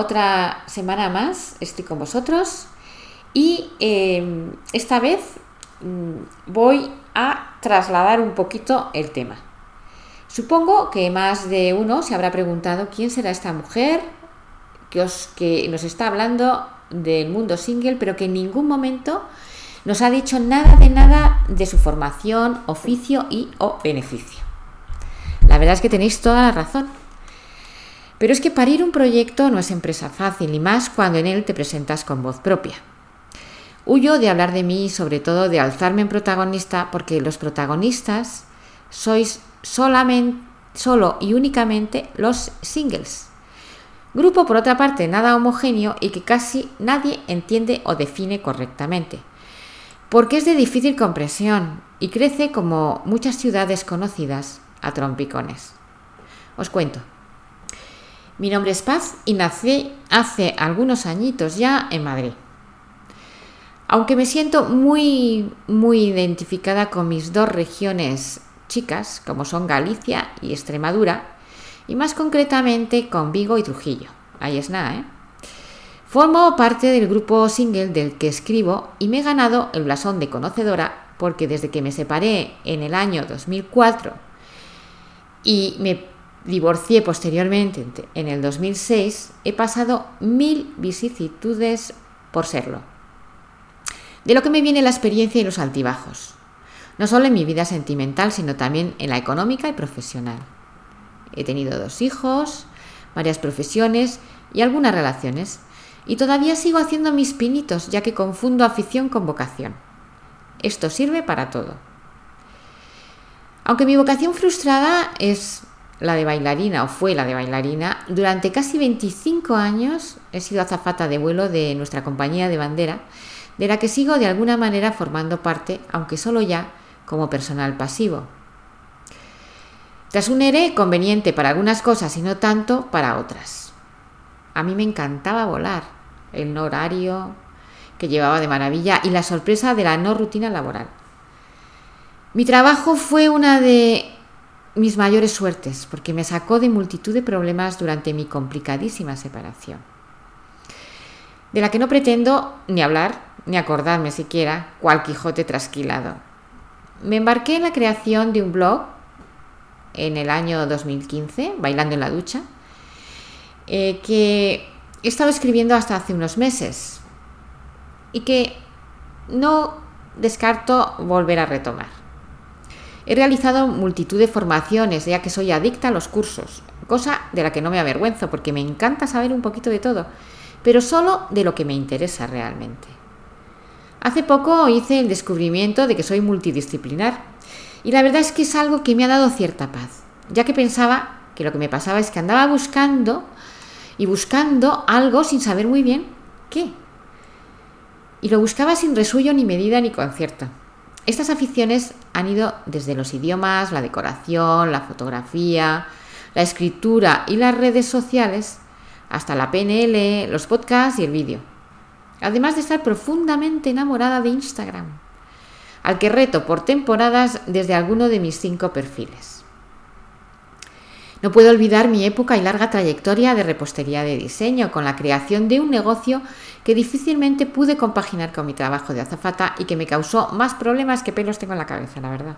Otra semana más estoy con vosotros y em, esta vez mm, voy a trasladar un poquito el tema. Supongo que más de uno se habrá preguntado quién será esta mujer que, os, que nos está hablando del mundo single, pero que en ningún momento nos ha dicho nada de nada de su formación, oficio y o beneficio. La verdad es que tenéis toda la razón. Pero es que parir un proyecto no es empresa fácil, y más cuando en él te presentas con voz propia. Huyo de hablar de mí y sobre todo de alzarme en protagonista porque los protagonistas sois solamente, solo y únicamente los singles. Grupo, por otra parte, nada homogéneo y que casi nadie entiende o define correctamente. Porque es de difícil comprensión y crece como muchas ciudades conocidas a trompicones. Os cuento. Mi nombre es Paz y nací hace algunos añitos ya en Madrid. Aunque me siento muy, muy identificada con mis dos regiones chicas, como son Galicia y Extremadura, y más concretamente con Vigo y Trujillo. Ahí es nada, ¿eh? Formo parte del grupo single del que escribo y me he ganado el blasón de conocedora porque desde que me separé en el año 2004 y me divorcié posteriormente en el 2006, he pasado mil vicisitudes por serlo. De lo que me viene la experiencia y los altibajos, no solo en mi vida sentimental, sino también en la económica y profesional. He tenido dos hijos, varias profesiones y algunas relaciones, y todavía sigo haciendo mis pinitos, ya que confundo afición con vocación. Esto sirve para todo. Aunque mi vocación frustrada es la de bailarina o fue la de bailarina, durante casi 25 años he sido azafata de vuelo de nuestra compañía de bandera, de la que sigo de alguna manera formando parte, aunque solo ya como personal pasivo. Tras un ERE conveniente para algunas cosas y no tanto para otras. A mí me encantaba volar, el no horario que llevaba de maravilla y la sorpresa de la no rutina laboral. Mi trabajo fue una de mis mayores suertes, porque me sacó de multitud de problemas durante mi complicadísima separación, de la que no pretendo ni hablar, ni acordarme siquiera, cual Quijote trasquilado. Me embarqué en la creación de un blog en el año 2015, Bailando en la Ducha, eh, que he estado escribiendo hasta hace unos meses y que no descarto volver a retomar. He realizado multitud de formaciones, ya que soy adicta a los cursos, cosa de la que no me avergüenzo, porque me encanta saber un poquito de todo, pero solo de lo que me interesa realmente. Hace poco hice el descubrimiento de que soy multidisciplinar, y la verdad es que es algo que me ha dado cierta paz, ya que pensaba que lo que me pasaba es que andaba buscando y buscando algo sin saber muy bien qué. Y lo buscaba sin resuello ni medida ni concierto. Estas aficiones han ido desde los idiomas, la decoración, la fotografía, la escritura y las redes sociales, hasta la PNL, los podcasts y el vídeo. Además de estar profundamente enamorada de Instagram, al que reto por temporadas desde alguno de mis cinco perfiles. No puedo olvidar mi época y larga trayectoria de repostería de diseño, con la creación de un negocio que difícilmente pude compaginar con mi trabajo de azafata y que me causó más problemas que pelos tengo en la cabeza, la verdad.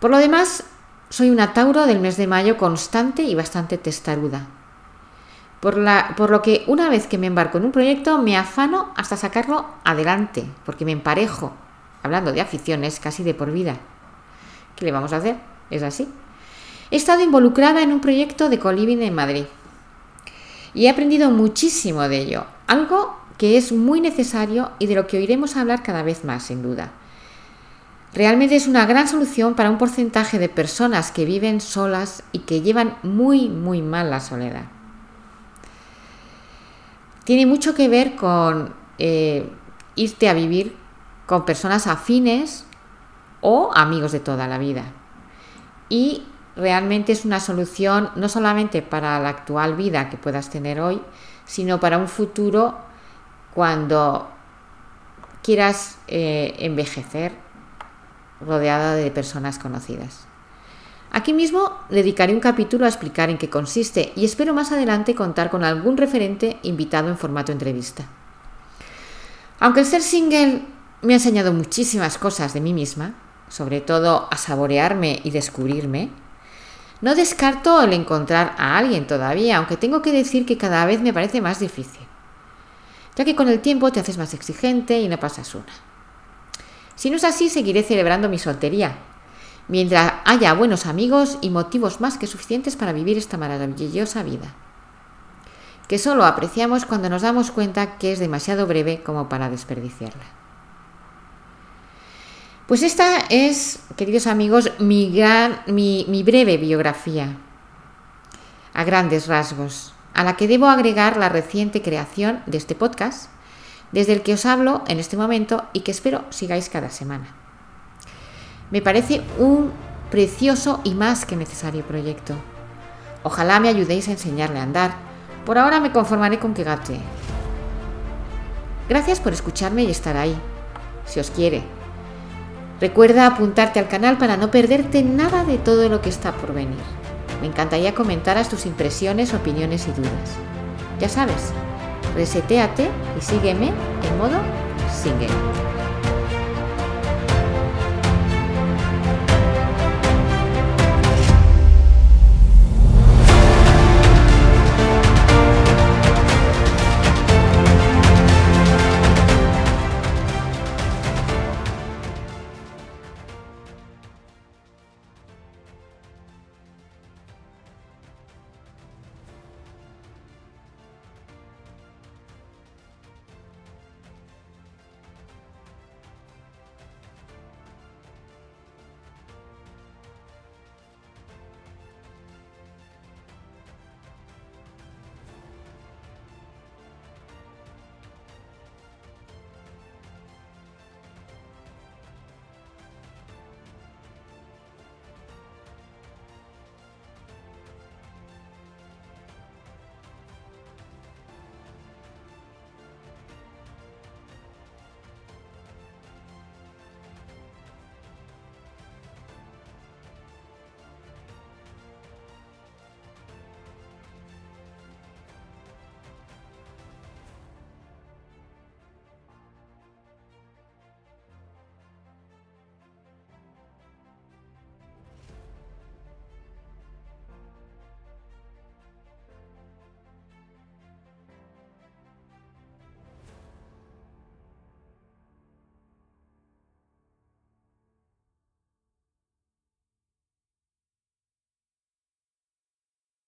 Por lo demás, soy una Tauro del mes de mayo constante y bastante testaruda. Por, la, por lo que una vez que me embarco en un proyecto me afano hasta sacarlo adelante, porque me emparejo, hablando de aficiones, casi de por vida. ¿Qué le vamos a hacer? Es así. He estado involucrada en un proyecto de coliving en Madrid y he aprendido muchísimo de ello, algo que es muy necesario y de lo que oiremos hablar cada vez más, sin duda. realmente es una gran solución para un porcentaje de personas que viven solas y que llevan muy, muy mal la soledad. Tiene mucho que ver con eh, irte a vivir con personas afines o amigos de toda la vida. Y realmente es una solución no solamente para la actual vida que puedas tener hoy, sino para un futuro cuando quieras eh, envejecer rodeada de personas conocidas. Aquí mismo dedicaré un capítulo a explicar en qué consiste y espero más adelante contar con algún referente invitado en formato entrevista. Aunque el ser single me ha enseñado muchísimas cosas de mí misma, sobre todo a saborearme y descubrirme, no descarto el encontrar a alguien todavía, aunque tengo que decir que cada vez me parece más difícil, ya que con el tiempo te haces más exigente y no pasas una. Si no es así, seguiré celebrando mi soltería, mientras haya buenos amigos y motivos más que suficientes para vivir esta maravillosa vida, que solo apreciamos cuando nos damos cuenta que es demasiado breve como para desperdiciarla. Pues esta es, queridos amigos, mi, breve biografía, a grandes rasgos, a la que debo agregar la reciente creación de este podcast, desde el que os hablo en este momento y que espero sigáis cada semana. Me parece un precioso y más que necesario proyecto. Ojalá me ayudéis a enseñarle a andar. Por ahora me conformaré con que gate. Gracias por escucharme y estar ahí. Si os quiere, Recuerda apuntarte al canal para no perderte nada de todo lo que está por venir. Me encantaría comentaras tus impresiones, opiniones y dudas. Ya sabes, reseteate y sígueme en modo single.